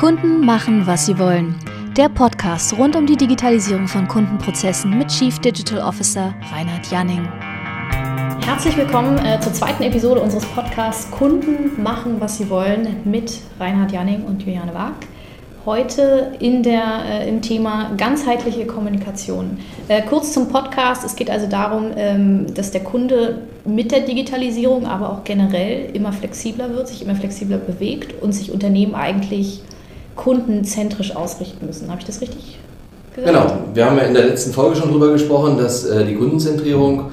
Kunden machen, was sie wollen. Der Podcast rund um die Digitalisierung von Kundenprozessen mit Chief Digital Officer Reinhard Janning. Herzlich willkommen äh, zur zweiten Episode unseres Podcasts Kunden machen, was sie wollen mit Reinhard Janning und Juliane Wag. Heute in der, äh, im Thema ganzheitliche Kommunikation. Äh, kurz zum Podcast. Es geht also darum, ähm, dass der Kunde mit der Digitalisierung, aber auch generell immer flexibler wird, sich immer flexibler bewegt und sich Unternehmen eigentlich kundenzentrisch ausrichten müssen. Habe ich das richtig gesagt? Genau. Wir haben ja in der letzten Folge schon darüber gesprochen, dass äh, die Kundenzentrierung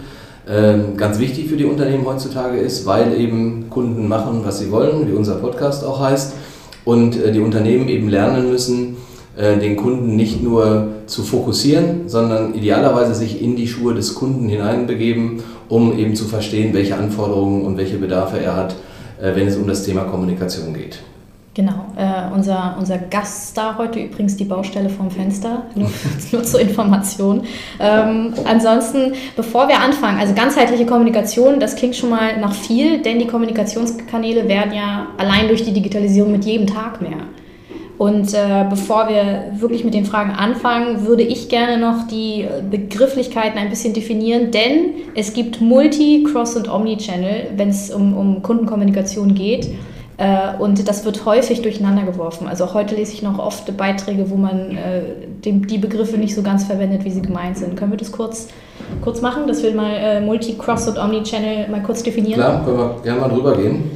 ähm, ganz wichtig für die Unternehmen heutzutage ist, weil eben Kunden machen, was sie wollen, wie unser Podcast auch heißt und äh, die Unternehmen eben lernen müssen, äh, den Kunden nicht nur zu fokussieren, sondern idealerweise sich in die Schuhe des Kunden hineinbegeben, um eben zu verstehen, welche Anforderungen und welche Bedarfe er hat, wenn es um das Thema Kommunikation geht. Genau, äh, unser, unser Gaststar heute übrigens die Baustelle vom Fenster, nur, nur zur Information. Ähm, ansonsten, bevor wir anfangen, also ganzheitliche Kommunikation, das klingt schon mal nach viel, denn die Kommunikationskanäle werden ja allein durch die Digitalisierung mit jedem Tag mehr. Und äh, bevor wir wirklich mit den Fragen anfangen, würde ich gerne noch die Begrifflichkeiten ein bisschen definieren, denn es gibt Multi-, Cross- und Omni-Channel, wenn es um, um Kundenkommunikation geht. Äh, und das wird häufig durcheinander geworfen. Also heute lese ich noch oft Beiträge, wo man äh, die Begriffe nicht so ganz verwendet, wie sie gemeint sind. Können wir das kurz, kurz machen, dass wir mal äh, Multi-, Cross- und Omni-Channel mal kurz definieren? Klar, können wir gerne mal drüber gehen.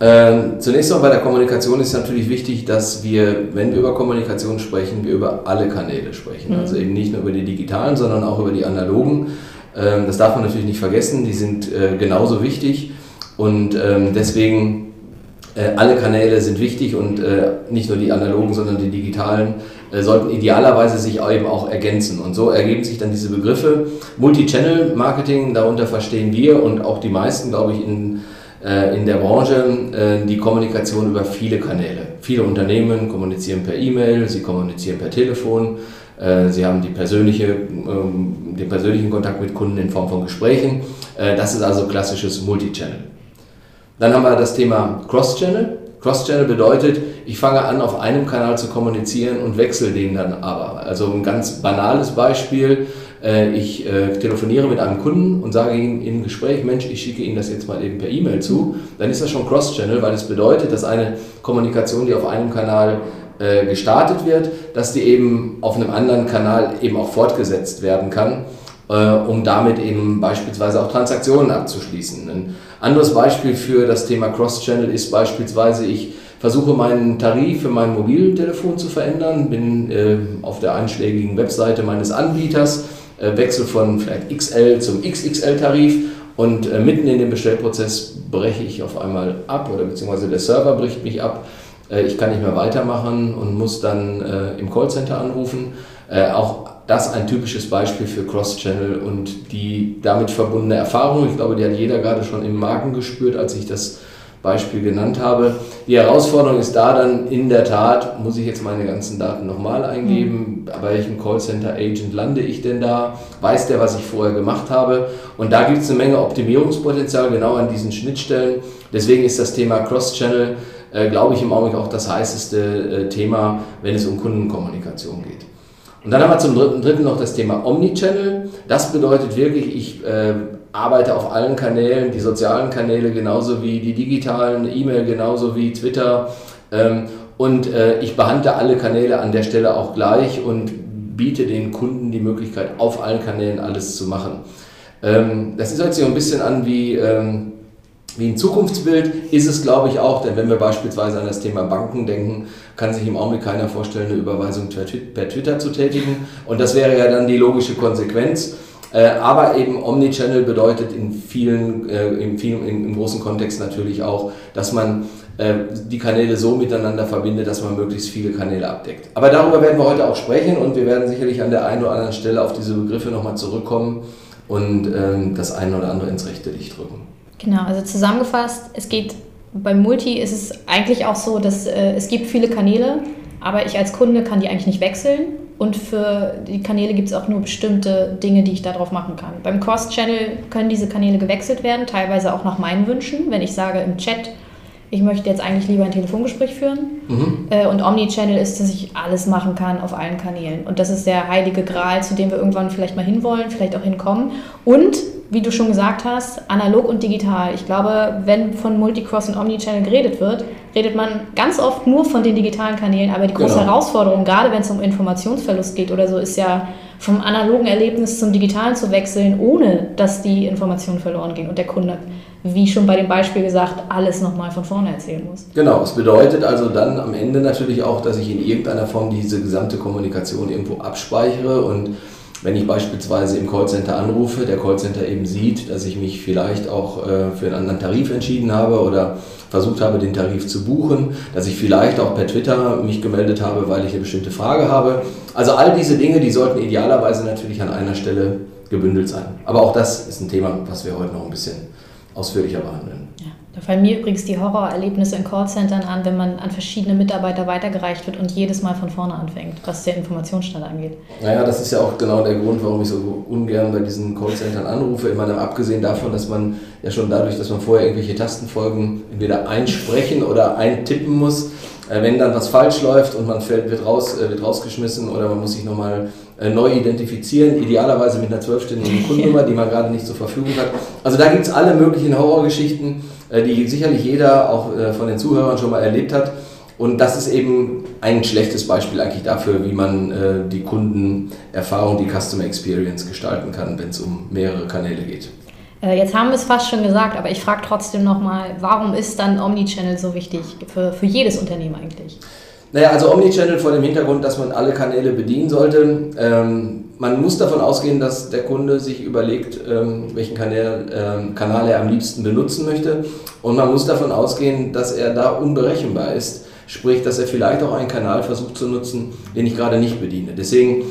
Ähm, zunächst mal bei der Kommunikation ist natürlich wichtig, dass wir, wenn wir über Kommunikation sprechen, wir über alle Kanäle sprechen. Mhm. Also eben nicht nur über die digitalen, sondern auch über die analogen. Ähm, das darf man natürlich nicht vergessen, die sind äh, genauso wichtig. Und ähm, deswegen äh, alle Kanäle sind wichtig und äh, nicht nur die analogen, sondern die digitalen äh, sollten idealerweise sich eben auch ergänzen. Und so ergeben sich dann diese Begriffe. Multi-Channel-Marketing, darunter verstehen wir und auch die meisten, glaube ich, in, in der Branche die Kommunikation über viele Kanäle. Viele Unternehmen kommunizieren per E-Mail, sie kommunizieren per Telefon, sie haben die persönliche, ähm, den persönlichen Kontakt mit Kunden in Form von Gesprächen. Das ist also klassisches Multi-Channel. Dann haben wir das Thema Cross-Channel. Cross-Channel bedeutet, ich fange an, auf einem Kanal zu kommunizieren und wechsle den dann aber. Also ein ganz banales Beispiel. Äh, ich äh, telefoniere mit einem Kunden und sage ihm im Gespräch, Mensch, ich schicke Ihnen das jetzt mal eben per E-Mail zu. Dann ist das schon Cross-Channel, weil es bedeutet, dass eine Kommunikation, die auf einem Kanal äh, gestartet wird, dass die eben auf einem anderen Kanal eben auch fortgesetzt werden kann um damit eben beispielsweise auch Transaktionen abzuschließen. Anderes Beispiel für das Thema Cross-Channel ist beispielsweise, ich versuche meinen Tarif für mein Mobiltelefon zu verändern, bin äh, auf der einschlägigen Webseite meines Anbieters, äh, wechsle von vielleicht XL zum XXL-Tarif und äh, mitten in dem Bestellprozess breche ich auf einmal ab oder beziehungsweise der Server bricht mich ab. Äh, ich kann nicht mehr weitermachen und muss dann äh, im Callcenter anrufen. auch das ein typisches Beispiel für Cross-Channel und die damit verbundene Erfahrung. Ich glaube, die hat jeder gerade schon im Magen gespürt, als ich das Beispiel genannt habe. Die Herausforderung ist da dann in der Tat, muss ich jetzt meine ganzen Daten nochmal eingeben, bei welchem Callcenter-Agent lande ich denn da, weiß der, was ich vorher gemacht habe. Und da gibt es eine Menge Optimierungspotenzial genau an diesen Schnittstellen. Deswegen ist das Thema Cross-Channel, äh, glaube ich, im Augenblick auch das heißeste äh, Thema, wenn es um Kundenkommunikation geht. Und dann haben wir zum dritten, dritten noch das Thema Omnichannel. Das bedeutet wirklich, ich äh, arbeite auf allen Kanälen, die sozialen Kanäle genauso wie die digitalen, E-Mail genauso wie Twitter. Ähm, und äh, ich behandle alle Kanäle an der Stelle auch gleich und biete den Kunden die Möglichkeit, auf allen Kanälen alles zu machen. Ähm, das hört sich ein bisschen an wie... Ähm, wie ein Zukunftsbild ist es, glaube ich, auch, denn wenn wir beispielsweise an das Thema Banken denken, kann sich im Augenblick keiner vorstellen, eine Überweisung per Twitter zu tätigen. Und das wäre ja dann die logische Konsequenz. Äh, aber eben Omnichannel bedeutet in vielen, äh, in vielen, im großen Kontext natürlich auch, dass man äh, die Kanäle so miteinander verbindet, dass man möglichst viele Kanäle abdeckt. Aber darüber werden wir heute auch sprechen und wir werden sicherlich an der einen oder anderen Stelle auf diese Begriffe nochmal zurückkommen und ähm, das eine oder andere ins rechte Licht rücken. Genau, also zusammengefasst, es geht beim Multi ist es eigentlich auch so, dass äh, es gibt viele Kanäle, aber ich als Kunde kann die eigentlich nicht wechseln. Und für die Kanäle gibt es auch nur bestimmte Dinge, die ich darauf machen kann. Beim Cross-Channel können diese Kanäle gewechselt werden, teilweise auch nach meinen Wünschen. Wenn ich sage im Chat, ich möchte jetzt eigentlich lieber ein Telefongespräch führen. Mhm. Äh, und Omnichannel ist, dass ich alles machen kann auf allen Kanälen. Und das ist der heilige Gral, zu dem wir irgendwann vielleicht mal hinwollen, vielleicht auch hinkommen. Und wie du schon gesagt hast, analog und digital. Ich glaube, wenn von Multicross und Omnichannel geredet wird, redet man ganz oft nur von den digitalen Kanälen. Aber die große genau. Herausforderung, gerade wenn es um Informationsverlust geht oder so, ist ja vom analogen Erlebnis zum digitalen zu wechseln, ohne dass die Informationen verloren gehen und der Kunde, wie schon bei dem Beispiel gesagt, alles nochmal von vorne erzählen muss. Genau, es bedeutet also dann am Ende natürlich auch, dass ich in irgendeiner Form diese gesamte Kommunikation irgendwo abspeichere und wenn ich beispielsweise im Callcenter anrufe, der Callcenter eben sieht, dass ich mich vielleicht auch äh, für einen anderen Tarif entschieden habe oder versucht habe, den Tarif zu buchen, dass ich vielleicht auch per Twitter mich gemeldet habe, weil ich eine bestimmte Frage habe. Also all diese Dinge, die sollten idealerweise natürlich an einer Stelle gebündelt sein. Aber auch das ist ein Thema, was wir heute noch ein bisschen ausführlicher behandeln. Da fallen mir übrigens die Horrorerlebnisse in Callcentern an, wenn man an verschiedene Mitarbeiter weitergereicht wird und jedes Mal von vorne anfängt, was der Informationsstand angeht. Naja, das ist ja auch genau der Grund, warum ich so ungern bei diesen Callcentern anrufe. Ich meine, abgesehen davon, dass man ja schon dadurch, dass man vorher irgendwelche Tastenfolgen entweder einsprechen oder eintippen muss, äh, wenn dann was falsch läuft und man fällt, wird, raus, äh, wird rausgeschmissen oder man muss sich nochmal äh, neu identifizieren, idealerweise mit einer zwölfstündigen Kundennummer, die man gerade nicht zur Verfügung hat. Also da gibt es alle möglichen Horrorgeschichten, die sicherlich jeder auch von den Zuhörern schon mal erlebt hat. Und das ist eben ein schlechtes Beispiel eigentlich dafür, wie man die Kundenerfahrung, die Customer Experience gestalten kann, wenn es um mehrere Kanäle geht. Äh, jetzt haben wir es fast schon gesagt, aber ich frage trotzdem nochmal, warum ist dann Omnichannel so wichtig für, für jedes Unternehmen eigentlich? Naja, also Omnichannel vor dem Hintergrund, dass man alle Kanäle bedienen sollte. Ähm, man muss davon ausgehen, dass der Kunde sich überlegt, ähm, welchen Kanal, ähm, Kanal er am liebsten benutzen möchte. Und man muss davon ausgehen, dass er da unberechenbar ist. Sprich, dass er vielleicht auch einen Kanal versucht zu nutzen, den ich gerade nicht bediene. Deswegen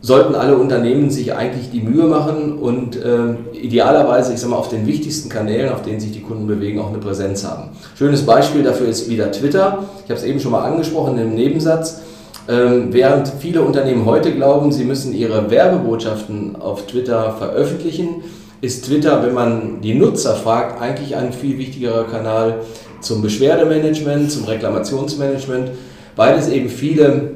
sollten alle Unternehmen sich eigentlich die Mühe machen und äh, idealerweise, ich sag mal, auf den wichtigsten Kanälen, auf denen sich die Kunden bewegen, auch eine Präsenz haben. Schönes Beispiel dafür ist wieder Twitter. Ich habe es eben schon mal angesprochen im Nebensatz. Ähm, während viele Unternehmen heute glauben, sie müssen ihre Werbebotschaften auf Twitter veröffentlichen, ist Twitter, wenn man die Nutzer fragt, eigentlich ein viel wichtigerer Kanal zum Beschwerdemanagement, zum Reklamationsmanagement, weil es eben viele,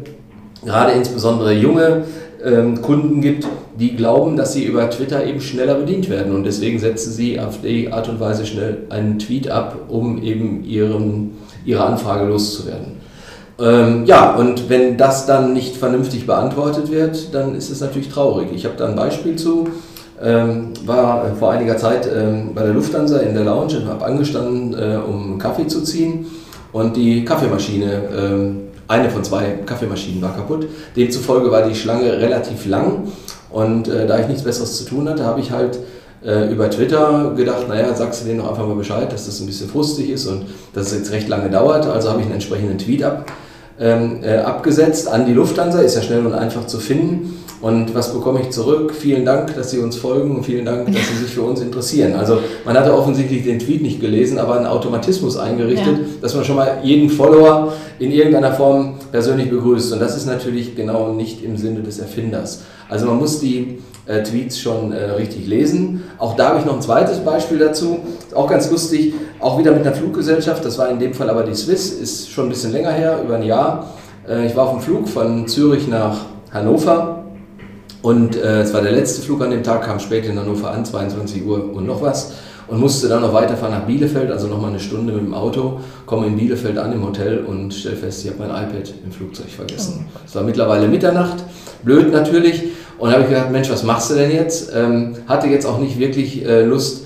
gerade insbesondere junge ähm, Kunden gibt, die glauben, dass sie über Twitter eben schneller bedient werden und deswegen setzen sie auf die Art und Weise schnell einen Tweet ab, um eben ihren, ihre Anfrage loszuwerden. Ähm, ja, und wenn das dann nicht vernünftig beantwortet wird, dann ist es natürlich traurig. Ich habe da ein Beispiel zu. Ähm, war vor einiger Zeit ähm, bei der Lufthansa in der Lounge und habe angestanden, äh, um Kaffee zu ziehen. Und die Kaffeemaschine ähm, eine von zwei Kaffeemaschinen war kaputt. Demzufolge war die Schlange relativ lang und äh, da ich nichts Besseres zu tun hatte, habe ich halt äh, über Twitter gedacht, naja, sagst du denen doch einfach mal Bescheid, dass das ein bisschen frustig ist und dass es jetzt recht lange dauert. Also habe ich einen entsprechenden Tweet ab, ähm, äh, abgesetzt an die Lufthansa, ist ja schnell und einfach zu finden. Und was bekomme ich zurück? Vielen Dank, dass Sie uns folgen und vielen Dank, dass Sie sich für uns interessieren. Also man hatte offensichtlich den Tweet nicht gelesen, aber einen Automatismus eingerichtet, ja. dass man schon mal jeden Follower in irgendeiner Form persönlich begrüßt. Und das ist natürlich genau nicht im Sinne des Erfinders. Also man muss die äh, Tweets schon äh, richtig lesen. Auch da habe ich noch ein zweites Beispiel dazu. Ist auch ganz lustig, auch wieder mit einer Fluggesellschaft. Das war in dem Fall aber die Swiss, ist schon ein bisschen länger her, über ein Jahr. Äh, ich war auf dem Flug von Zürich nach Hannover und äh, es war der letzte Flug an dem Tag, kam spät in Hannover an, 22 Uhr und noch was. Und musste dann noch weiterfahren nach Bielefeld, also nochmal eine Stunde mit dem Auto, komme in Bielefeld an im Hotel und stelle fest, ich habe mein iPad im Flugzeug vergessen. Oh. Es war mittlerweile Mitternacht, blöd natürlich. Und habe ich gedacht, Mensch, was machst du denn jetzt? Ähm, hatte jetzt auch nicht wirklich äh, Lust,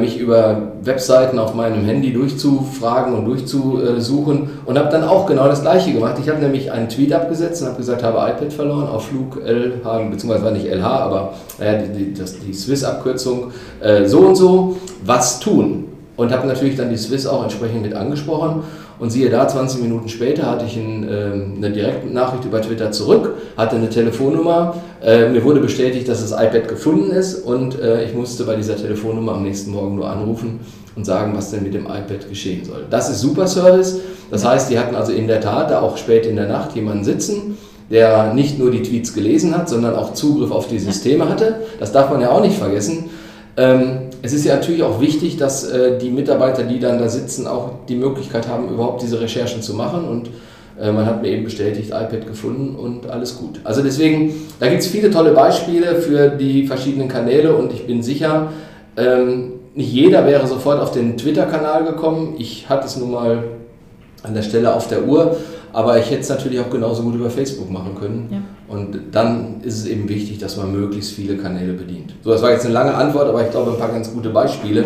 mich über Webseiten auf meinem Handy durchzufragen und durchzusuchen und habe dann auch genau das gleiche gemacht. Ich habe nämlich einen Tweet abgesetzt und habe gesagt, habe iPad verloren auf Flug LH, beziehungsweise war nicht LH, aber naja, die, die, die Swiss-Abkürzung äh, so und so, was tun? Und habe natürlich dann die Swiss auch entsprechend mit angesprochen und siehe da, 20 Minuten später hatte ich ein, äh, eine Direktnachricht über Twitter zurück, hatte eine Telefonnummer. Äh, mir wurde bestätigt, dass das iPad gefunden ist und äh, ich musste bei dieser Telefonnummer am nächsten Morgen nur anrufen und sagen, was denn mit dem iPad geschehen soll. Das ist super Service. Das heißt, die hatten also in der Tat da auch spät in der Nacht jemanden sitzen, der nicht nur die Tweets gelesen hat, sondern auch Zugriff auf die Systeme hatte. Das darf man ja auch nicht vergessen. Ähm, es ist ja natürlich auch wichtig, dass äh, die Mitarbeiter, die dann da sitzen, auch die Möglichkeit haben, überhaupt diese Recherchen zu machen. Und äh, man hat mir eben bestätigt, iPad gefunden und alles gut. Also deswegen, da gibt es viele tolle Beispiele für die verschiedenen Kanäle und ich bin sicher, ähm, nicht jeder wäre sofort auf den Twitter-Kanal gekommen. Ich hatte es nun mal an der Stelle auf der Uhr, aber ich hätte es natürlich auch genauso gut über Facebook machen können. Ja. Und dann ist es eben wichtig, dass man möglichst viele Kanäle bedient. So, das war jetzt eine lange Antwort, aber ich glaube ein paar ganz gute Beispiele.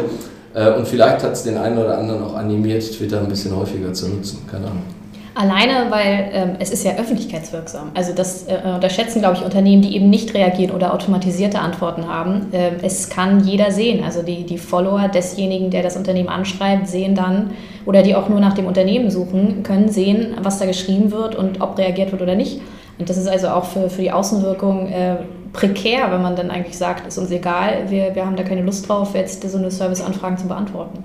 Äh, und vielleicht hat es den einen oder anderen auch animiert, Twitter ein bisschen häufiger zu nutzen. Keine Ahnung. Alleine, weil ähm, es ist ja öffentlichkeitswirksam. Also das äh, unterschätzen, glaube ich, Unternehmen, die eben nicht reagieren oder automatisierte Antworten haben. Äh, es kann jeder sehen. Also die, die Follower desjenigen, der das Unternehmen anschreibt, sehen dann, oder die auch nur nach dem Unternehmen suchen, können sehen, was da geschrieben wird und ob reagiert wird oder nicht. Und das ist also auch für, für die Außenwirkung äh, prekär, wenn man dann eigentlich sagt, ist uns egal, wir, wir haben da keine Lust drauf, jetzt so eine Serviceanfragen zu beantworten.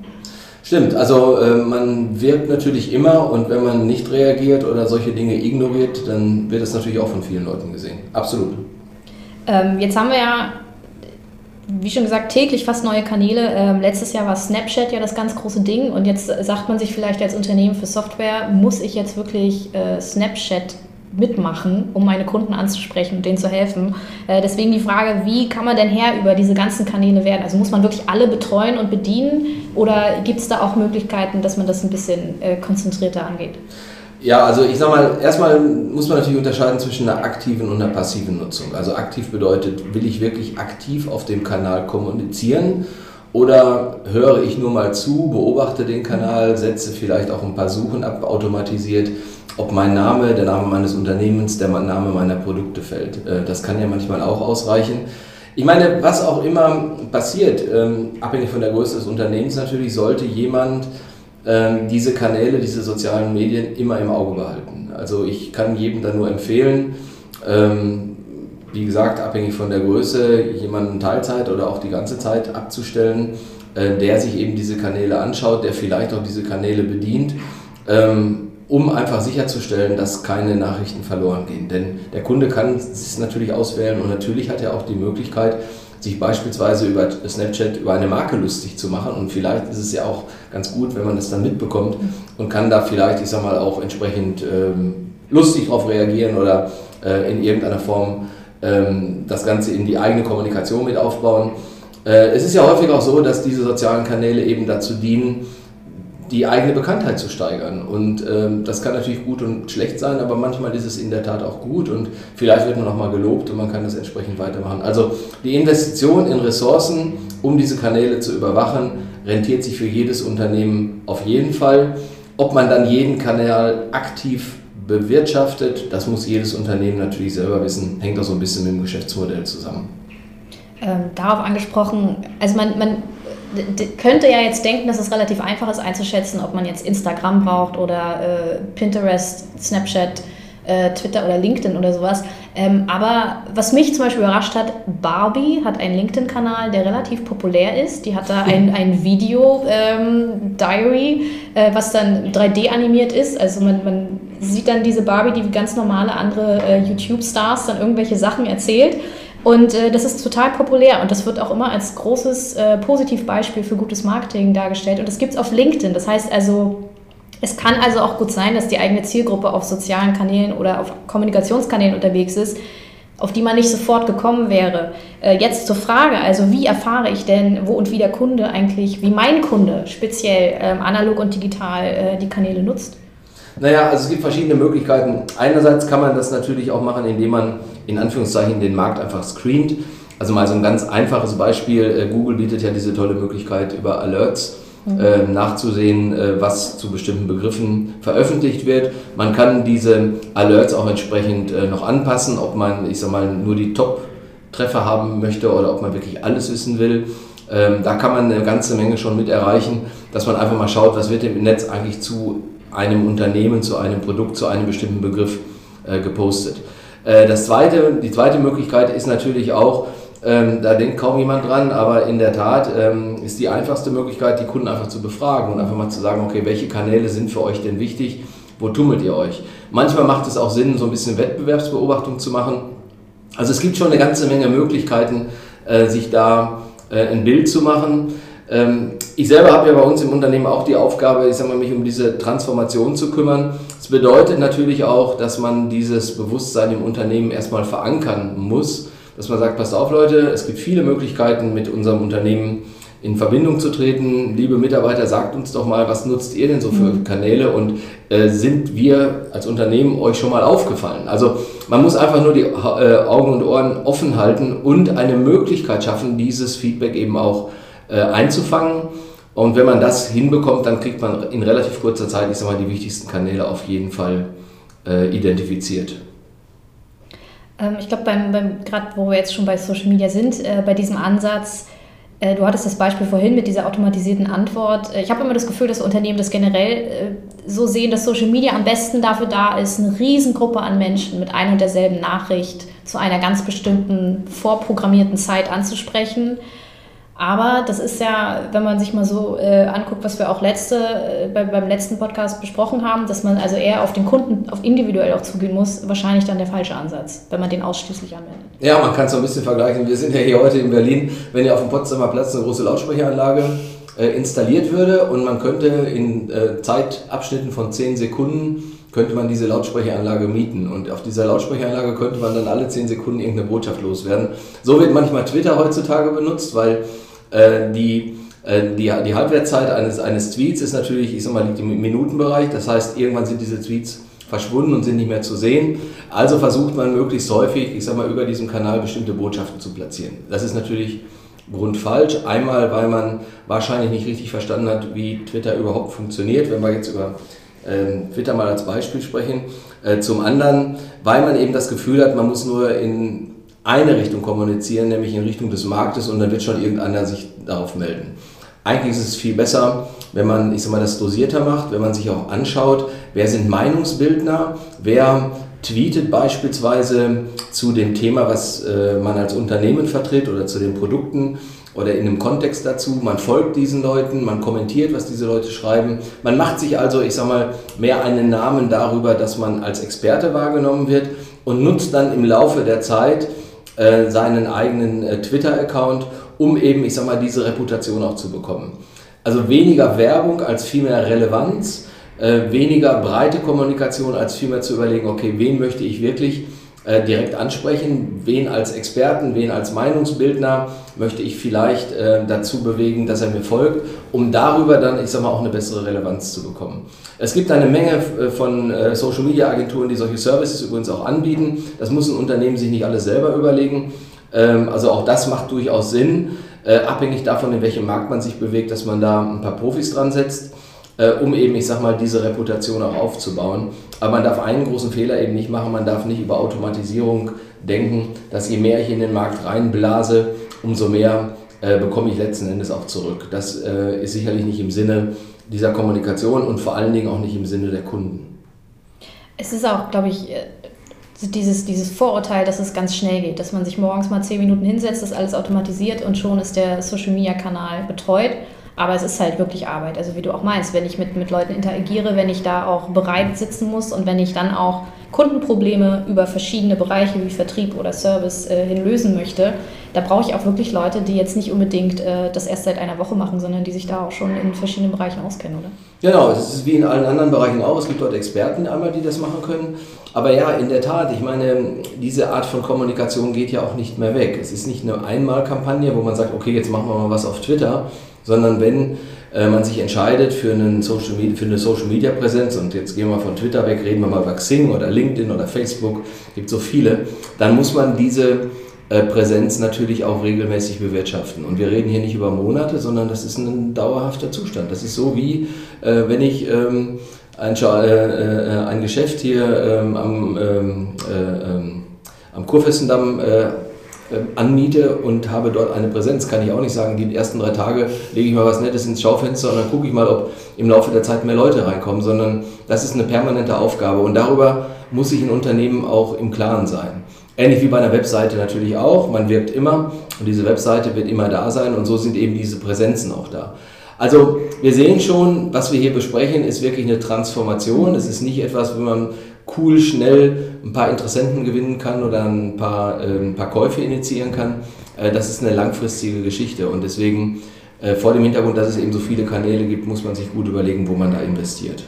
Stimmt, also äh, man wirkt natürlich immer und wenn man nicht reagiert oder solche Dinge ignoriert, dann wird es natürlich auch von vielen Leuten gesehen. Absolut. Ähm, jetzt haben wir ja, wie schon gesagt, täglich fast neue Kanäle. Ähm, letztes Jahr war Snapchat ja das ganz große Ding und jetzt sagt man sich vielleicht als Unternehmen für Software, muss ich jetzt wirklich äh, Snapchat mitmachen, um meine Kunden anzusprechen und denen zu helfen. Äh, deswegen die Frage, wie kann man denn Herr über diese ganzen Kanäle werden? Also muss man wirklich alle betreuen und bedienen oder gibt es da auch Möglichkeiten, dass man das ein bisschen äh, konzentrierter angeht? Ja, also ich sag mal, erstmal muss man natürlich unterscheiden zwischen einer aktiven und einer passiven Nutzung. Also aktiv bedeutet, will ich wirklich aktiv auf dem Kanal kommunizieren oder höre ich nur mal zu, beobachte den Kanal, setze vielleicht auch ein paar Suchen ab, automatisiert ob mein Name, der Name meines Unternehmens, der Name meiner Produkte fällt. Äh, das kann ja manchmal auch ausreichen. Ich meine, was auch immer passiert, ähm, abhängig von der Größe des Unternehmens natürlich, sollte jemand ähm, diese Kanäle, diese sozialen Medien immer im Auge behalten. Also ich kann jedem da nur empfehlen, ähm, wie gesagt, abhängig von der Größe, jemanden Teilzeit oder auch die ganze Zeit abzustellen, äh, der sich eben diese Kanäle anschaut, der vielleicht auch diese Kanäle bedient um einfach sicherzustellen, dass keine Nachrichten verloren gehen. Denn der Kunde kann es natürlich auswählen und natürlich hat er auch die Möglichkeit, sich beispielsweise über Snapchat über eine Marke lustig zu machen. Und vielleicht ist es ja auch ganz gut, wenn man das dann mitbekommt und kann da vielleicht, ich sag mal, auch entsprechend ähm, lustig darauf reagieren oder äh, in irgendeiner Form ähm, das Ganze in die eigene Kommunikation mit aufbauen. Äh, es ist ja häufig auch so, dass diese sozialen Kanäle eben dazu dienen, die eigene Bekanntheit zu steigern. Und ähm, das kann natürlich gut und schlecht sein, aber manchmal ist es in der Tat auch gut und vielleicht wird man auch mal gelobt und man kann das entsprechend weitermachen. Also die Investition in Ressourcen, um diese Kanäle zu überwachen, rentiert sich für jedes Unternehmen auf jeden Fall. Ob man dann jeden Kanal aktiv bewirtschaftet, das muss jedes Unternehmen natürlich selber wissen, hängt auch so ein bisschen mit dem Geschäftsmodell zusammen. Ähm, darauf angesprochen, also man, man könnte ja jetzt denken, dass es relativ einfach ist einzuschätzen, ob man jetzt Instagram braucht oder äh, Pinterest, Snapchat, äh, Twitter oder LinkedIn oder sowas. Ähm, aber was mich zum Beispiel überrascht hat, Barbie hat einen LinkedIn-Kanal, der relativ populär ist. Die hat da ein, ein Video-Diary, ähm, äh, was dann 3D animiert ist. Also man, man sieht dann diese Barbie, die wie ganz normale andere äh, YouTube-Stars dann irgendwelche Sachen erzählt. Und äh, das ist total populär und das wird auch immer als großes äh, Positivbeispiel für gutes Marketing dargestellt. Und das gibt es auf LinkedIn. Das heißt also, es kann also auch gut sein, dass die eigene Zielgruppe auf sozialen Kanälen oder auf Kommunikationskanälen unterwegs ist, auf die man nicht sofort gekommen wäre. Äh, jetzt zur Frage, also wie erfahre ich denn, wo und wie der Kunde eigentlich, wie mein Kunde speziell ähm, analog und digital äh, die Kanäle nutzt? Naja, also es gibt verschiedene Möglichkeiten. Einerseits kann man das natürlich auch machen, indem man in Anführungszeichen den Markt einfach screent. Also mal so ein ganz einfaches Beispiel. Äh, Google bietet ja diese tolle Möglichkeit über Alerts mhm. äh, nachzusehen, äh, was zu bestimmten Begriffen veröffentlicht wird. Man kann diese Alerts auch entsprechend noch anpassen, ob man, ich sag mal, nur die Top-Treffer haben möchte oder ob man wirklich alles wissen will. Ähm, da kann man eine ganze Menge schon mit erreichen, dass man einfach mal schaut, was wird im Netz eigentlich zu einem Unternehmen, zu einem Produkt, zu einem bestimmten Begriff äh, gepostet. Äh, das zweite, die zweite Möglichkeit ist natürlich auch, ähm, da denkt kaum jemand dran, aber in der Tat ähm, ist die einfachste Möglichkeit, die Kunden einfach zu befragen und einfach mal zu sagen, okay, welche Kanäle sind für euch denn wichtig, wo tummelt ihr euch? Manchmal macht es auch Sinn, so ein bisschen Wettbewerbsbeobachtung zu machen. Also es gibt schon eine ganze Menge Möglichkeiten, äh, sich da äh, ein Bild zu machen. Ähm, ich selber habe ja bei uns im Unternehmen auch die Aufgabe, ich sag mal, mich um diese Transformation zu kümmern. Das bedeutet natürlich auch, dass man dieses Bewusstsein im Unternehmen erstmal verankern muss, dass man sagt, passt auf Leute, es gibt viele Möglichkeiten mit unserem Unternehmen in Verbindung zu treten. Liebe Mitarbeiter, sagt uns doch mal, was nutzt ihr denn so für mhm. Kanäle und äh, sind wir als Unternehmen euch schon mal aufgefallen? Also man muss einfach nur die äh, Augen und Ohren offen halten und eine Möglichkeit schaffen, dieses Feedback eben auch äh, einzufangen. Und wenn man das hinbekommt, dann kriegt man in relativ kurzer Zeit, ich sag mal, die wichtigsten Kanäle auf jeden Fall äh, identifiziert. Ähm, ich glaube, beim, beim gerade wo wir jetzt schon bei Social Media sind, äh, bei diesem Ansatz, äh, Du hattest das Beispiel vorhin mit dieser automatisierten Antwort. Äh, ich habe immer das Gefühl, dass Unternehmen das generell äh, so sehen, dass Social Media am besten dafür da ist, eine Riesengruppe an Menschen mit einer und derselben Nachricht zu einer ganz bestimmten vorprogrammierten Zeit anzusprechen. Aber das ist ja, wenn man sich mal so äh, anguckt, was wir auch letzte, äh, bei, beim letzten Podcast besprochen haben, dass man also eher auf den Kunden auf individuell auch zugehen muss, wahrscheinlich dann der falsche Ansatz, wenn man den ausschließlich anwendet. Ja, man kann es so ein bisschen vergleichen. Wir sind ja hier heute in Berlin, wenn ihr auf dem Potsdamer Platz eine große Lautsprecheranlage äh, installiert würde und man könnte in äh, Zeitabschnitten von 10 Sekunden könnte man diese Lautsprecheranlage mieten. Und auf dieser Lautsprecheranlage könnte man dann alle 10 Sekunden irgendeine Botschaft loswerden. So wird manchmal Twitter heutzutage benutzt, weil äh, die, äh, die, die Halbwertszeit eines, eines Tweets ist natürlich, ich sag mal, liegt im Minutenbereich. Das heißt, irgendwann sind diese Tweets verschwunden und sind nicht mehr zu sehen. Also versucht man möglichst häufig, ich sag mal, über diesen Kanal bestimmte Botschaften zu platzieren. Das ist natürlich grundfalsch. Einmal, weil man wahrscheinlich nicht richtig verstanden hat, wie Twitter überhaupt funktioniert, wenn wir jetzt über äh, Twitter mal als Beispiel sprechen. Äh, zum anderen, weil man eben das Gefühl hat, man muss nur in eine Richtung kommunizieren, nämlich in Richtung des Marktes und dann wird schon irgendeiner sich darauf melden. Eigentlich ist es viel besser, wenn man, ich sag mal, das dosierter macht, wenn man sich auch anschaut, wer sind Meinungsbildner, wer tweetet beispielsweise zu dem Thema, was äh, man als Unternehmen vertritt oder zu den Produkten oder in einem Kontext dazu. Man folgt diesen Leuten, man kommentiert, was diese Leute schreiben. Man macht sich also, ich sag mal, mehr einen Namen darüber, dass man als Experte wahrgenommen wird und nutzt dann im Laufe der Zeit äh, seinen eigenen äh, Twitter-Account, um eben, ich sag mal, diese Reputation auch zu bekommen. Also weniger Werbung als viel mehr Relevanz, äh, weniger breite Kommunikation als vielmehr zu überlegen, okay, wen möchte ich wirklich äh, direkt ansprechen, wen als Experten, wen als Meinungsbildner möchte ich vielleicht äh, dazu bewegen, dass er mir folgt, um darüber dann, ich sag mal, auch eine bessere Relevanz zu bekommen. Es gibt eine Menge äh, von äh, Social Media Agenturen, die solche Services übrigens auch anbieten. Das muss ein Unternehmen sich nicht alles selber überlegen. Ähm, also auch das macht durchaus Sinn, äh, abhängig davon, in welchem Markt man sich bewegt, dass man da ein paar Profis dran setzt um eben, ich sag mal, diese Reputation auch aufzubauen. Aber man darf einen großen Fehler eben nicht machen, man darf nicht über Automatisierung denken, dass je mehr ich in den Markt reinblase, umso mehr äh, bekomme ich letzten Endes auch zurück. Das äh, ist sicherlich nicht im Sinne dieser Kommunikation und vor allen Dingen auch nicht im Sinne der Kunden. Es ist auch, glaube ich, äh, dieses, dieses Vorurteil, dass es ganz schnell geht, dass man sich morgens mal zehn Minuten hinsetzt, das alles automatisiert und schon ist der Social Media Kanal betreut. Aber es ist halt wirklich Arbeit. Also wie du auch meinst, wenn ich mit, mit Leuten interagiere, wenn ich da auch bereit sitzen muss und wenn ich dann auch Kundenprobleme über verschiedene Bereiche wie Vertrieb oder Service äh, hin lösen möchte, da brauche ich auch wirklich Leute, die jetzt nicht unbedingt äh, das erst seit einer Woche machen, sondern die sich da auch schon in verschiedenen Bereichen auskennen, oder? Genau, es ist wie in allen anderen Bereichen auch. Es gibt dort Experten einmal, die das machen können. Aber ja, in der Tat, ich meine, diese Art von Kommunikation geht ja auch nicht mehr weg. Es ist nicht eine Einmalkampagne, wo man sagt, okay, jetzt machen wir mal was auf Twitter, sondern wenn äh, man sich entscheidet für, Social Media, für eine Social Media Präsenz und jetzt gehen wir von Twitter weg, reden wir mal über Xing oder LinkedIn oder Facebook, gibt so viele, dann muss man diese äh, Präsenz natürlich auch regelmäßig bewirtschaften. Und wir reden hier nicht über Monate, sondern das ist ein dauerhafter Zustand. Das ist so wie, äh, wenn ich ähm, ein, Geschäft hier ähm, am, ähm, äh, ähm, am Kurfürstendamm anmiete und habe dort eine Präsenz, kann ich auch nicht sagen, die ersten drei Tage lege ich mal was Nettes ins Schaufenster und dann gucke ich mal, ob im Laufe der Zeit mehr Leute reinkommen, sondern das ist eine permanente Aufgabe und darüber muss sich ein Unternehmen auch im Klaren sein. Ähnlich wie bei einer Webseite natürlich auch, man wirkt immer und diese Webseite wird immer da sein und so sind eben diese Präsenzen auch da. Also wir sehen schon, was wir hier besprechen, ist wirklich eine Transformation. Es ist nicht etwas, wenn man cool, schnell ein paar Interessenten gewinnen kann oder ein paar, äh, ein paar Käufe initiieren kann, äh, das ist eine langfristige Geschichte. Und deswegen äh, vor dem Hintergrund, dass es eben so viele Kanäle gibt, muss man sich gut überlegen, wo man da investiert.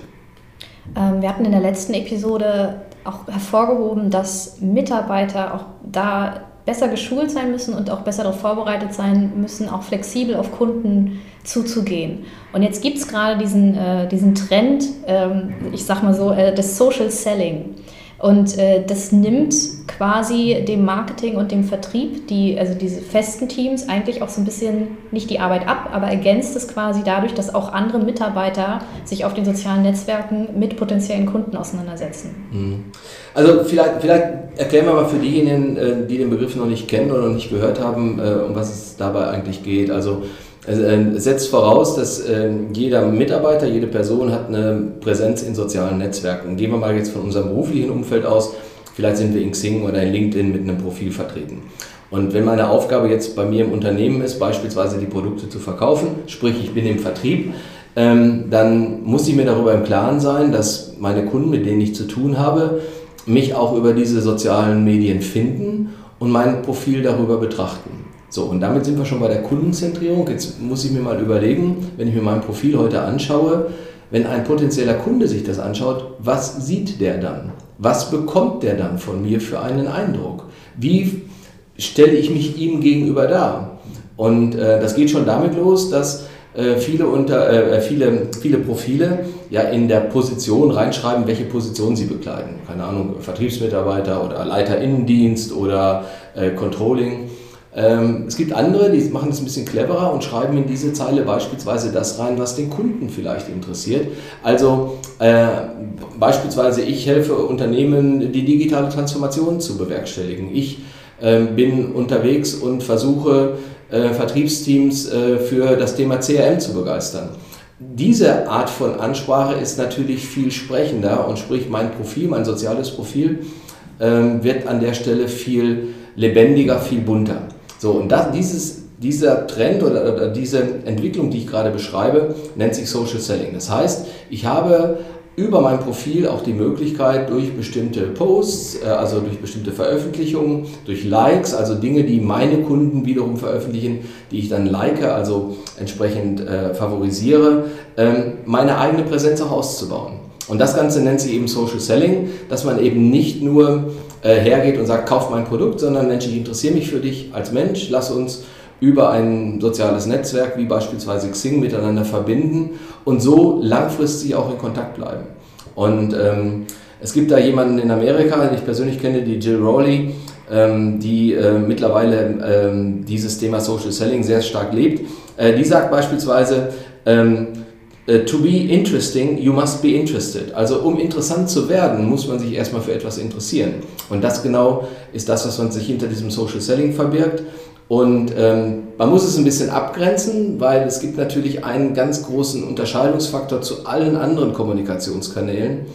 Ähm, wir hatten in der letzten Episode auch hervorgehoben, dass Mitarbeiter auch da besser geschult sein müssen und auch besser darauf vorbereitet sein müssen, auch flexibel auf Kunden zuzugehen. Und jetzt gibt es gerade diesen, äh, diesen Trend, ähm, ich sag mal so, äh, des Social Selling. Und äh, das nimmt quasi dem Marketing und dem Vertrieb, die, also diese festen Teams, eigentlich auch so ein bisschen nicht die Arbeit ab, aber ergänzt es quasi dadurch, dass auch andere Mitarbeiter sich auf den sozialen Netzwerken mit potenziellen Kunden auseinandersetzen. Mhm. Also vielleicht, vielleicht erklären wir mal für diejenigen, äh, die den Begriff noch nicht kennen oder noch nicht gehört haben, äh, um was es dabei eigentlich geht. Also also, äh, setzt voraus, dass äh, jeder Mitarbeiter, jede Person hat eine Präsenz in sozialen Netzwerken. Gehen wir mal jetzt von unserem beruflichen Umfeld aus. Vielleicht sind wir in Xing oder in LinkedIn mit einem Profil vertreten. Und wenn meine Aufgabe jetzt bei mir im Unternehmen ist, beispielsweise die Produkte zu verkaufen, sprich ich bin im Vertrieb, ähm, dann muss ich mir darüber im Klaren sein, dass meine Kunden, mit denen ich zu tun habe, mich auch über diese sozialen Medien finden und mein Profil darüber betrachten. So, und damit sind wir schon bei der Kundenzentrierung. Jetzt muss ich mir mal überlegen, wenn ich mir mein Profil heute anschaue, wenn ein potenzieller Kunde sich das anschaut, was sieht der dann? Was bekommt der dann von mir für einen Eindruck? Wie stelle ich mich ihm gegenüber dar? Und äh, das geht schon damit los, dass äh, viele, unter, äh, viele, viele Profile ja in der Position reinschreiben, welche Position sie bekleiden. Keine Ahnung, Vertriebsmitarbeiter oder Leiter Innendienst oder äh, Controlling. Ähm, es gibt andere, die machen es ein bisschen cleverer und schreiben in diese Zeile beispielsweise das rein, was den Kunden vielleicht interessiert. Also äh, beispielsweise, ich helfe Unternehmen, die digitale Transformation zu bewerkstelligen. Ich äh, bin unterwegs und versuche, äh, Vertriebsteams äh, für das Thema CRM zu begeistern. Diese Art von Ansprache ist natürlich viel sprechender und sprich mein Profil, mein soziales Profil, ähm, wird an der Stelle viel lebendiger, viel bunter. So, und das, dieses, dieser Trend oder, oder diese Entwicklung, die ich gerade beschreibe, nennt sich Social Selling. Das heißt, ich habe über mein Profil auch die Möglichkeit, durch bestimmte Posts, äh, also durch bestimmte Veröffentlichungen, durch Likes, also Dinge, die meine Kunden wiederum veröffentlichen, die ich dann like, also entsprechend äh, favorisiere, ähm, meine eigene Präsenz auch auszubauen. Und das Ganze nennt sich eben Social Selling, dass man eben nicht nur äh, hergeht und sagt, kauf mein Produkt, sondern Mensch, ich interessiere mich für dich als Mensch, lass uns über ein soziales Netzwerk wie beispielsweise Xing miteinander verbinden und so langfristig auch in Kontakt bleiben. Und ähm, es gibt da jemanden in Amerika, den ich persönlich kenne, die Jill Rowley, ähm, die äh, mittlerweile ähm, dieses Thema Social Selling sehr stark lebt. Äh, die sagt beispielsweise, ähm, äh, to be interesting, you must be interested. Also um interessant zu werden, muss man sich erstmal für etwas interessieren. Und das genau ist das, was man sich hinter diesem Social Selling verbirgt. Und ähm, man muss es ein bisschen abgrenzen, weil es gibt natürlich einen ganz großen Unterscheidungsfaktor zu allen anderen Kommunikationskanälen.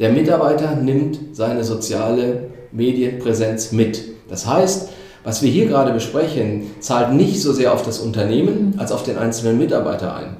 Der Mitarbeiter nimmt seine soziale Medienpräsenz mit. Das heißt, was wir hier gerade besprechen, zahlt nicht so sehr auf das Unternehmen als auf den einzelnen Mitarbeiter ein.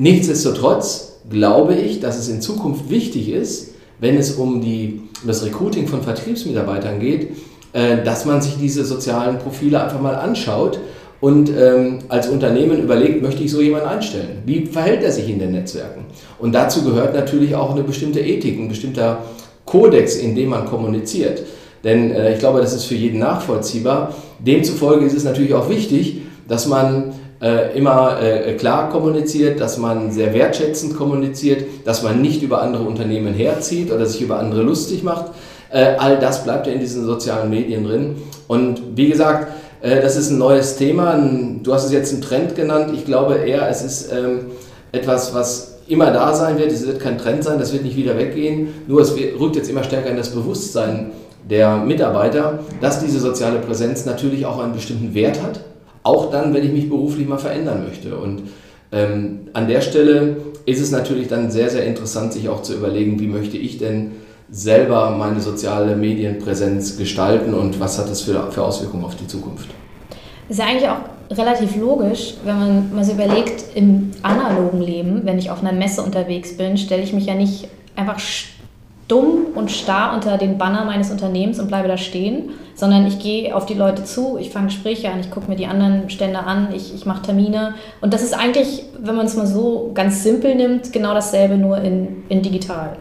Nichtsdestotrotz glaube ich, dass es in Zukunft wichtig ist, wenn es um, die, das Recruiting von Vertriebsmitarbeitern geht, äh, dass man sich diese sozialen Profile einfach mal anschaut und ähm, als Unternehmen überlegt, möchte ich so jemanden einstellen? Wie verhält er sich in den Netzwerken? Und dazu gehört natürlich auch eine bestimmte Ethik, ein bestimmter Kodex, in dem man kommuniziert. Denn äh, ich glaube, das ist für jeden nachvollziehbar. Demzufolge ist es natürlich auch wichtig, dass man äh, immer äh, klar kommuniziert, dass man sehr wertschätzend kommuniziert, dass man nicht über andere Unternehmen herzieht oder sich über andere lustig macht. Äh, all das bleibt ja in diesen sozialen Medien drin. Und wie gesagt, äh, das ist ein neues Thema. Du hast es jetzt einen Trend genannt. Ich glaube eher, es ist ähm, etwas, was immer da sein wird. Es wird kein Trend sein, das wird nicht wieder weggehen. Nur es rückt jetzt immer stärker in das Bewusstsein der Mitarbeiter, dass diese soziale Präsenz natürlich auch einen bestimmten Wert hat auch dann, wenn ich mich beruflich mal verändern möchte. Und ähm, an der Stelle ist es natürlich dann sehr, sehr interessant, sich auch zu überlegen, wie möchte ich denn selber meine soziale Medienpräsenz gestalten und was hat das für, für Auswirkungen auf die Zukunft. Das ist ja eigentlich auch relativ logisch, wenn man mal so überlegt, im analogen Leben, wenn ich auf einer Messe unterwegs bin, stelle ich mich ja nicht einfach dumm und starr unter den Banner meines Unternehmens und bleibe da stehen, sondern ich gehe auf die Leute zu, ich fange Gespräche an, ich gucke mir die anderen Stände an, ich, ich mache Termine. Und das ist eigentlich, wenn man es mal so ganz simpel nimmt, genau dasselbe nur in, in digital.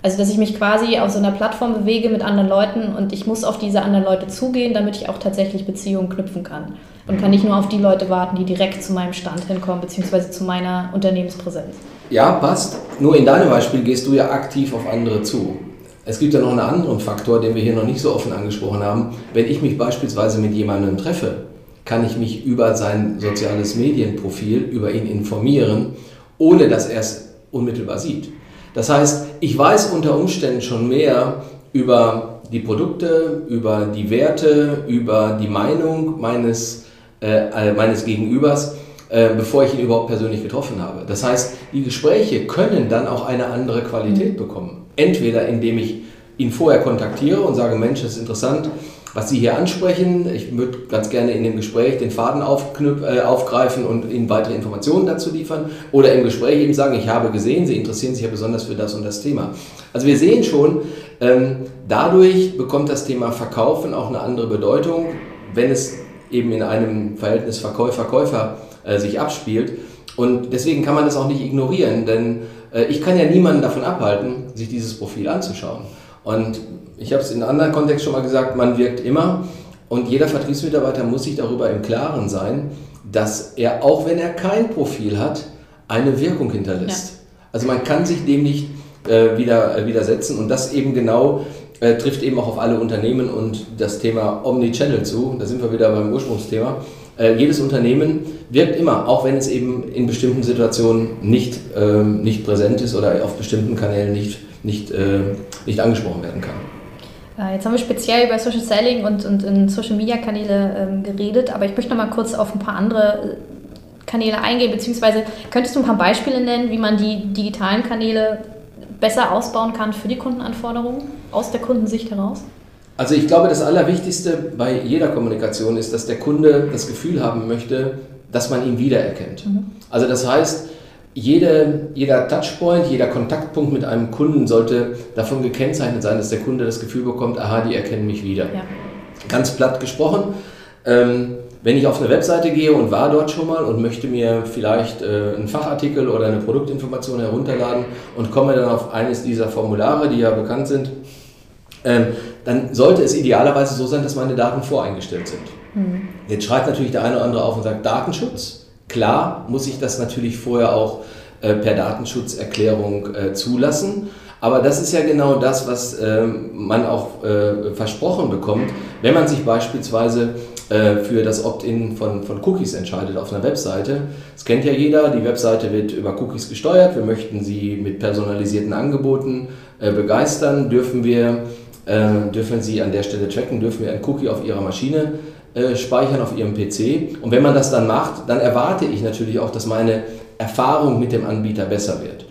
Also, dass ich mich quasi auf so einer Plattform bewege mit anderen Leuten und ich muss auf diese anderen Leute zugehen, damit ich auch tatsächlich Beziehungen knüpfen kann. Und kann nicht nur auf die Leute warten, die direkt zu meinem Stand hinkommen, beziehungsweise zu meiner Unternehmenspräsenz. Ja, passt. Nur in deinem Beispiel gehst du ja aktiv auf andere zu. Es gibt ja noch einen anderen Faktor, den wir hier noch nicht so offen angesprochen haben. Wenn ich mich beispielsweise mit jemandem treffe, kann ich mich über sein soziales Medienprofil, über ihn informieren, ohne dass er es unmittelbar sieht. Das heißt, ich weiß unter Umständen schon mehr über die Produkte, über die Werte, über die Meinung meines, äh, meines Gegenübers, äh, bevor ich ihn überhaupt persönlich getroffen habe. Das heißt, die Gespräche können dann auch eine andere Qualität bekommen. Entweder indem ich ihn vorher kontaktiere und sage, Mensch, das ist interessant, was Sie hier ansprechen. Ich würde ganz gerne in dem Gespräch den Faden äh, aufgreifen und Ihnen weitere Informationen dazu liefern. Oder im Gespräch eben sagen, ich habe gesehen, Sie interessieren sich ja besonders für das und das Thema. Also wir sehen schon, ähm, dadurch bekommt das Thema Verkaufen auch eine andere Bedeutung, wenn es eben in einem Verhältnis Verkäufer-Käufer äh, sich abspielt. Und deswegen kann man das auch nicht ignorieren, denn äh, ich kann ja niemanden davon abhalten, sich dieses Profil anzuschauen. Und ich habe es in einem anderen Kontext schon mal gesagt, man wirkt immer und jeder Vertriebsmitarbeiter muss sich darüber im Klaren sein, dass er, auch wenn er kein Profil hat, eine Wirkung hinterlässt. Ja. Also man kann sich dem nicht äh, wieder, äh, widersetzen und das eben genau äh, trifft eben auch auf alle Unternehmen und das Thema Omnichannel zu. Da sind wir wieder beim Ursprungsthema. Äh, jedes Unternehmen wirkt immer, auch wenn es eben in bestimmten Situationen nicht, ähm, nicht präsent ist oder auf bestimmten Kanälen nicht, nicht, äh, nicht angesprochen werden kann. Äh, jetzt haben wir speziell über Social Selling und, und, und Social Media Kanäle ähm, geredet, aber ich möchte noch mal kurz auf ein paar andere äh, Kanäle eingehen, beziehungsweise könntest du ein paar Beispiele nennen, wie man die digitalen Kanäle besser ausbauen kann für die Kundenanforderungen aus der Kundensicht heraus? Also ich glaube, das Allerwichtigste bei jeder Kommunikation ist, dass der Kunde das Gefühl haben möchte, dass man ihn wiedererkennt. Mhm. Also das heißt, jede, jeder Touchpoint, jeder Kontaktpunkt mit einem Kunden sollte davon gekennzeichnet sein, dass der Kunde das Gefühl bekommt, aha, die erkennen mich wieder. Ja. Ganz platt gesprochen, ähm, wenn ich auf eine Webseite gehe und war dort schon mal und möchte mir vielleicht äh, einen Fachartikel oder eine Produktinformation herunterladen und komme dann auf eines dieser Formulare, die ja bekannt sind, ähm, dann sollte es idealerweise so sein, dass meine Daten voreingestellt sind. Mhm. Jetzt schreibt natürlich der eine oder andere auf und sagt Datenschutz. Klar muss ich das natürlich vorher auch äh, per Datenschutzerklärung äh, zulassen. Aber das ist ja genau das, was äh, man auch äh, versprochen bekommt, wenn man sich beispielsweise äh, für das Opt-in von, von Cookies entscheidet auf einer Webseite. Das kennt ja jeder, die Webseite wird über Cookies gesteuert. Wir möchten sie mit personalisierten Angeboten äh, begeistern. Dürfen wir, dürfen sie an der Stelle tracken, dürfen wir ein Cookie auf ihrer Maschine äh, speichern auf Ihrem PC. Und wenn man das dann macht, dann erwarte ich natürlich auch, dass meine Erfahrung mit dem Anbieter besser wird.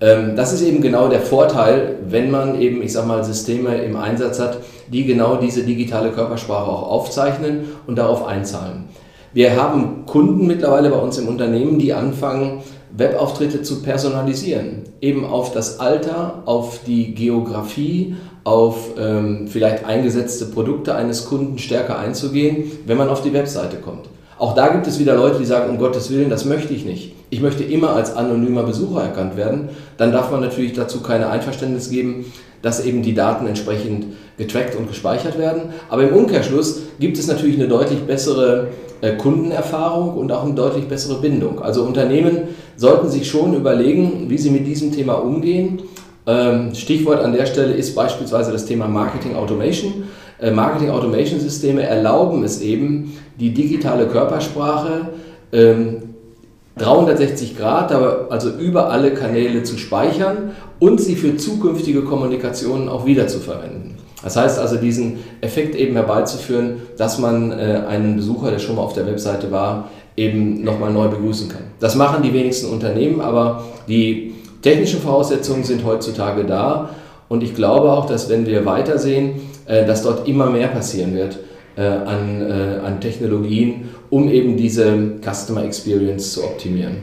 Ähm, das ist eben genau der Vorteil, wenn man eben, ich sag mal, Systeme im Einsatz hat, die genau diese digitale Körpersprache auch aufzeichnen und darauf einzahlen. Wir haben Kunden mittlerweile bei uns im Unternehmen, die anfangen, Webauftritte zu personalisieren. Eben auf das Alter, auf die Geografie, auf ähm, vielleicht eingesetzte Produkte eines Kunden stärker einzugehen, wenn man auf die Webseite kommt. Auch da gibt es wieder Leute, die sagen, um Gottes Willen, das möchte ich nicht. Ich möchte immer als anonymer Besucher erkannt werden. Dann darf man natürlich dazu keine Einverständnis geben, dass eben die Daten entsprechend getrackt und gespeichert werden. Aber im Umkehrschluss gibt es natürlich eine deutlich bessere äh, Kundenerfahrung und auch eine deutlich bessere Bindung. Also Unternehmen sollten sich schon überlegen, wie sie mit diesem Thema umgehen. Ähm, Stichwort an der Stelle ist beispielsweise das Thema Marketing Automation. Äh, Marketing Automation Systeme erlauben es eben, die digitale Körpersprache 360 ähm, Grad, also über alle Kanäle zu speichern und sie für zukünftige Kommunikationen auch wiederzuverwenden. Das heißt also, diesen Effekt eben herbeizuführen, dass man äh, einen Besucher, der schon mal auf der Webseite war, eben nochmal neu begrüßen kann. Das machen die wenigsten Unternehmen, aber die technischen Voraussetzungen sind heutzutage da und ich glaube auch, dass wenn wir weitersehen, äh, dass dort immer mehr passieren wird äh, an, äh, an Technologien, um eben diese Customer Experience zu optimieren.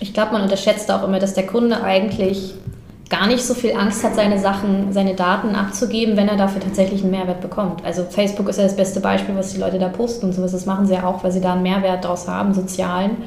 Ich glaube, man unterschätzt auch immer, dass der Kunde eigentlich gar nicht so viel Angst hat, seine Sachen, seine Daten abzugeben, wenn er dafür tatsächlich einen Mehrwert bekommt. Also Facebook ist ja das beste Beispiel, was die Leute da posten und sowas. Das machen sie ja auch, weil sie da einen Mehrwert daraus haben, sozialen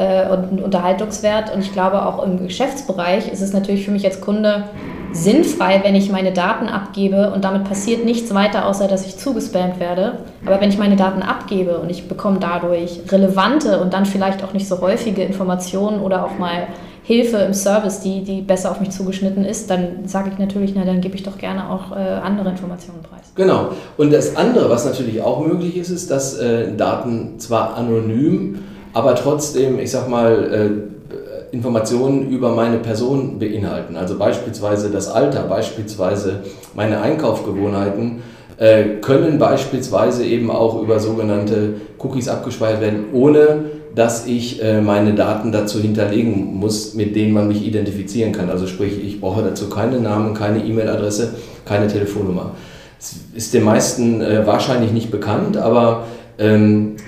äh, und einen Unterhaltungswert. Und ich glaube, auch im Geschäftsbereich ist es natürlich für mich als Kunde sinnfrei, wenn ich meine Daten abgebe und damit passiert nichts weiter, außer dass ich zugespammt werde. Aber wenn ich meine Daten abgebe und ich bekomme dadurch relevante und dann vielleicht auch nicht so häufige Informationen oder auch mal Hilfe im Service, die, die besser auf mich zugeschnitten ist, dann sage ich natürlich, na dann gebe ich doch gerne auch äh, andere Informationen preis. Genau. Und das andere, was natürlich auch möglich ist, ist, dass äh, Daten zwar anonym, aber trotzdem, ich sag mal, äh, Informationen über meine Person beinhalten. Also beispielsweise das Alter, beispielsweise meine Einkaufsgewohnheiten äh, können beispielsweise eben auch über sogenannte Cookies abgespeichert werden, ohne dass ich äh, meine Daten dazu hinterlegen muss, mit denen man mich identifizieren kann. Also sprich, ich brauche dazu keine Namen, keine E-Mail-Adresse, keine Telefonnummer. Das ist den meisten wahrscheinlich nicht bekannt, aber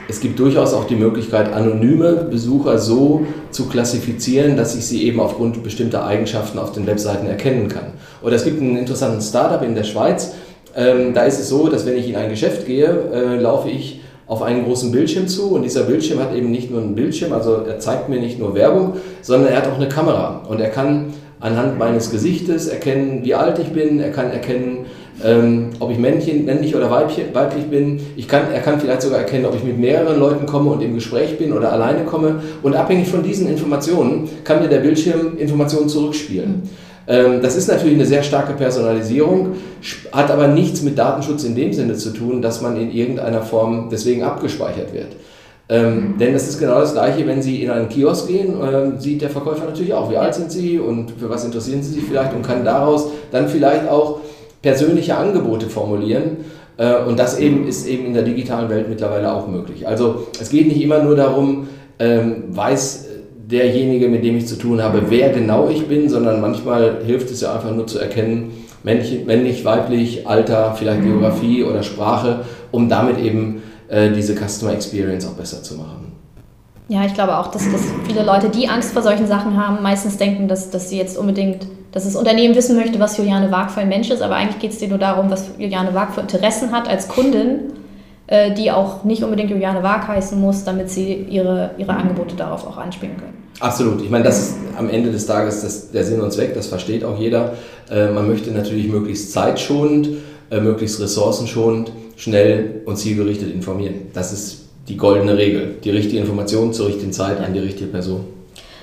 es gibt durchaus auch die Möglichkeit, anonyme Besucher so zu klassifizieren, dass ich sie eben aufgrund bestimmter Eigenschaften auf den Webseiten erkennen kann. Oder es gibt einen interessanten Startup in der Schweiz. Ähm, da ist es so, dass wenn ich in ein Geschäft gehe, äh, laufe ich auf einen großen Bildschirm zu und dieser Bildschirm hat eben nicht nur einen Bildschirm, also er zeigt mir nicht nur Werbung, sondern er hat auch eine Kamera und er kann anhand meines Gesichtes erkennen, wie alt ich bin, er kann erkennen, ähm, ob ich männchen, männlich oder weiblich, weiblich bin. Ich kann, er kann vielleicht sogar erkennen, ob ich mit mehreren Leuten komme und im Gespräch bin oder alleine komme. Und abhängig von diesen Informationen kann mir der Bildschirm Informationen zurückspielen. Ähm, das ist natürlich eine sehr starke Personalisierung, hat aber nichts mit Datenschutz in dem Sinne zu tun, dass man in irgendeiner Form deswegen abgespeichert wird. Ähm, denn das ist genau das Gleiche, wenn Sie in einen Kiosk gehen, äh, sieht der Verkäufer natürlich auch, wie alt sind Sie und für was interessieren Sie sich vielleicht und kann daraus dann vielleicht auch persönliche Angebote formulieren. Äh, und das eben ist eben in der digitalen Welt mittlerweile auch möglich. Also es geht nicht immer nur darum, ähm, weiß derjenige, mit dem ich zu tun habe, wer genau ich bin, sondern manchmal hilft es ja einfach nur zu erkennen, männlich, männlich weiblich, Alter, vielleicht Geografie oder Sprache, um damit eben äh, diese Customer Experience auch besser zu machen. Ja, ich glaube auch, dass, dass viele Leute, die Angst vor solchen Sachen haben, meistens denken, dass, dass sie jetzt unbedingt, dass das Unternehmen wissen möchte, was Juliane Wag für ein Mensch ist, aber eigentlich geht es dir nur darum, was Juliane Wag für Interessen hat als Kundin, äh, die auch nicht unbedingt Juliane Wag heißen muss, damit sie ihre, ihre Angebote darauf auch anspielen können. Absolut. Ich meine, das ist am Ende des Tages das, der Sinn und Zweck, das versteht auch jeder. Äh, man möchte natürlich möglichst zeitschonend, äh, möglichst ressourcenschonend, schnell und zielgerichtet informieren. Das ist die goldene Regel. Die richtige Information zur richtigen Zeit an die richtige Person.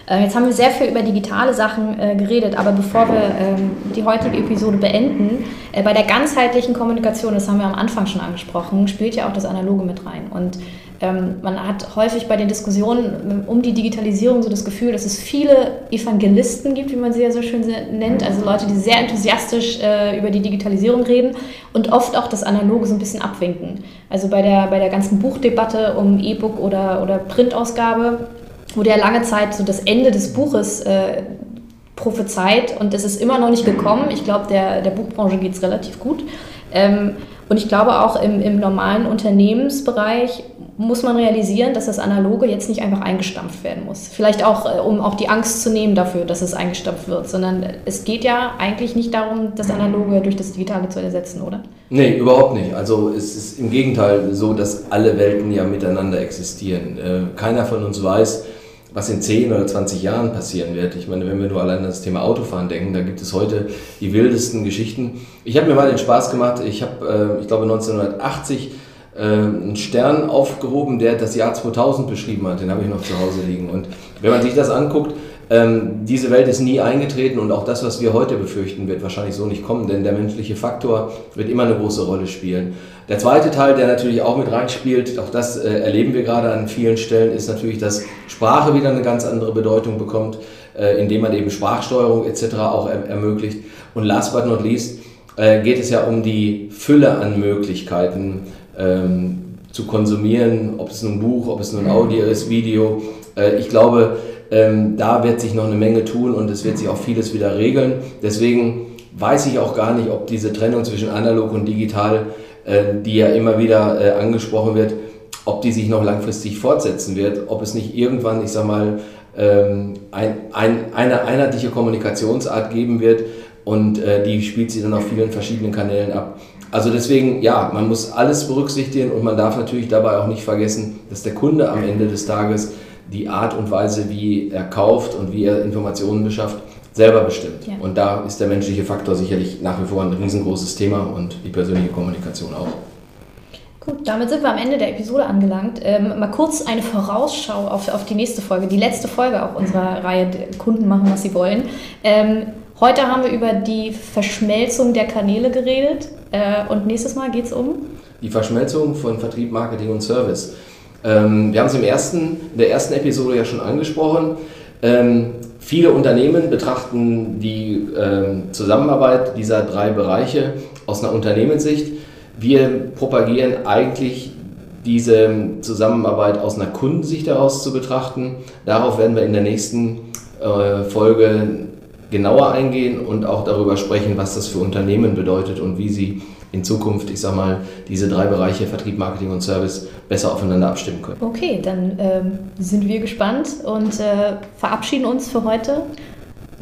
Äh, jetzt haben wir sehr viel über digitale Sachen äh, geredet, aber bevor wir ähm, die heutige Episode beenden, äh, bei der ganzheitlichen Kommunikation, das haben wir am Anfang schon angesprochen, spielt ja auch das Analoge mit rein. Und ähm, man hat häufig bei den Diskussionen um die Digitalisierung so das Gefühl, dass es viele Evangelisten gibt, wie man sie ja so schön nennt, also Leute, die sehr enthusiastisch äh, über die Digitalisierung reden und oft auch das Analoge so ein bisschen abwinken. Also bei der, bei der ganzen Buchdebatte um E-Book oder, oder Printausgabe wurde ja lange Zeit so das Ende des Buches äh, prophezeit und es ist immer noch nicht gekommen. Ich glaube, der, der Buchbranche geht es relativ gut. Ähm, und ich glaube auch im, im normalen Unternehmensbereich muss man realisieren, dass das Analoge jetzt nicht einfach eingestampft werden muss. Vielleicht auch, äh, um auch die Angst zu nehmen dafür, dass es eingestampft wird, sondern es geht ja eigentlich nicht darum, das Analoge durch das Digitale zu ersetzen, oder? Nee, überhaupt nicht. Also es ist im Gegenteil so, dass alle Welten ja miteinander existieren. Äh, keiner von uns weiß, was in 10 oder 20 Jahren passieren wird. Ich meine, wenn wir nur allein an das Thema Autofahren denken, da gibt es heute die wildesten Geschichten. Ich habe mir mal den Spaß gemacht, ich habe, äh, ich glaube 1980 äh, einen Stern aufgehoben, der das Jahr 2000 beschrieben hat. Den habe ich noch zu Hause liegen. Und wenn man sich das anguckt, ähm, diese Welt ist nie eingetreten und auch das, was wir heute befürchten, wird wahrscheinlich so nicht kommen, denn der menschliche Faktor wird immer eine große Rolle spielen. Der zweite Teil, der natürlich auch mit reinspielt, auch das äh, erleben wir gerade an vielen Stellen, ist natürlich, dass Sprache wieder eine ganz andere Bedeutung bekommt, äh, indem man eben Sprachsteuerung etc. auch er ermöglicht. Und last but not least äh, geht es ja um die Fülle an Möglichkeiten, ähm, zu konsumieren, ob es nun ein Buch, ob es nun Audio ist, Video. Äh, ich glaube, ähm, da wird sich noch eine Menge tun und es wird sich auch vieles wieder regeln. Deswegen weiß ich auch gar nicht, ob diese Trennung zwischen analog und digital, äh, die ja immer wieder äh, angesprochen wird, ob die sich noch langfristig fortsetzen wird, ob es nicht irgendwann, ich sag mal, ähm, ein, ein, eine einheitliche Kommunikationsart geben wird und äh, die spielt sie dann auf vielen verschiedenen Kanälen ab. Also deswegen, ja, man muss alles berücksichtigen und man darf natürlich dabei auch nicht vergessen, dass der Kunde am Ende des Tages die Art und Weise, wie er kauft und wie er Informationen beschafft, selber bestimmt. Ja. Und da ist der menschliche Faktor sicherlich nach wie vor ein riesengroßes Thema und die persönliche Kommunikation auch. Gut, damit sind wir am Ende der Episode angelangt. Ähm, mal kurz eine Vorausschau auf, auf die nächste Folge, die letzte Folge auch unserer Reihe Kunden machen, was sie wollen. Ähm, heute haben wir über die Verschmelzung der Kanäle geredet äh, und nächstes Mal geht es um? Die Verschmelzung von Vertrieb, Marketing und Service. Ähm, wir haben es in der ersten Episode ja schon angesprochen. Ähm, viele Unternehmen betrachten die ähm, Zusammenarbeit dieser drei Bereiche aus einer Unternehmenssicht. Wir propagieren eigentlich diese Zusammenarbeit aus einer Kundensicht heraus zu betrachten. Darauf werden wir in der nächsten äh, Folge genauer eingehen und auch darüber sprechen, was das für Unternehmen bedeutet und wie sie in Zukunft, ich sag mal, diese drei Bereiche Vertrieb, Marketing und Service besser aufeinander abstimmen können. Okay, dann ähm, sind wir gespannt und äh, verabschieden uns für heute.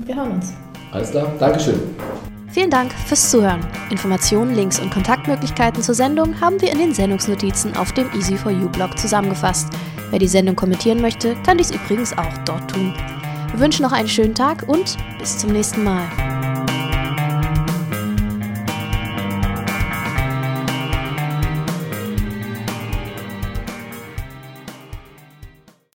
Wir hören uns. Alles klar, Dankeschön. Vielen Dank fürs Zuhören. Informationen, Links und Kontaktmöglichkeiten zur Sendung haben wir in den Sendungsnotizen auf dem Easy4U-Blog zusammengefasst. Wer die Sendung kommentieren möchte, kann dies übrigens auch dort tun. Wir wünschen noch einen schönen Tag und bis zum nächsten Mal.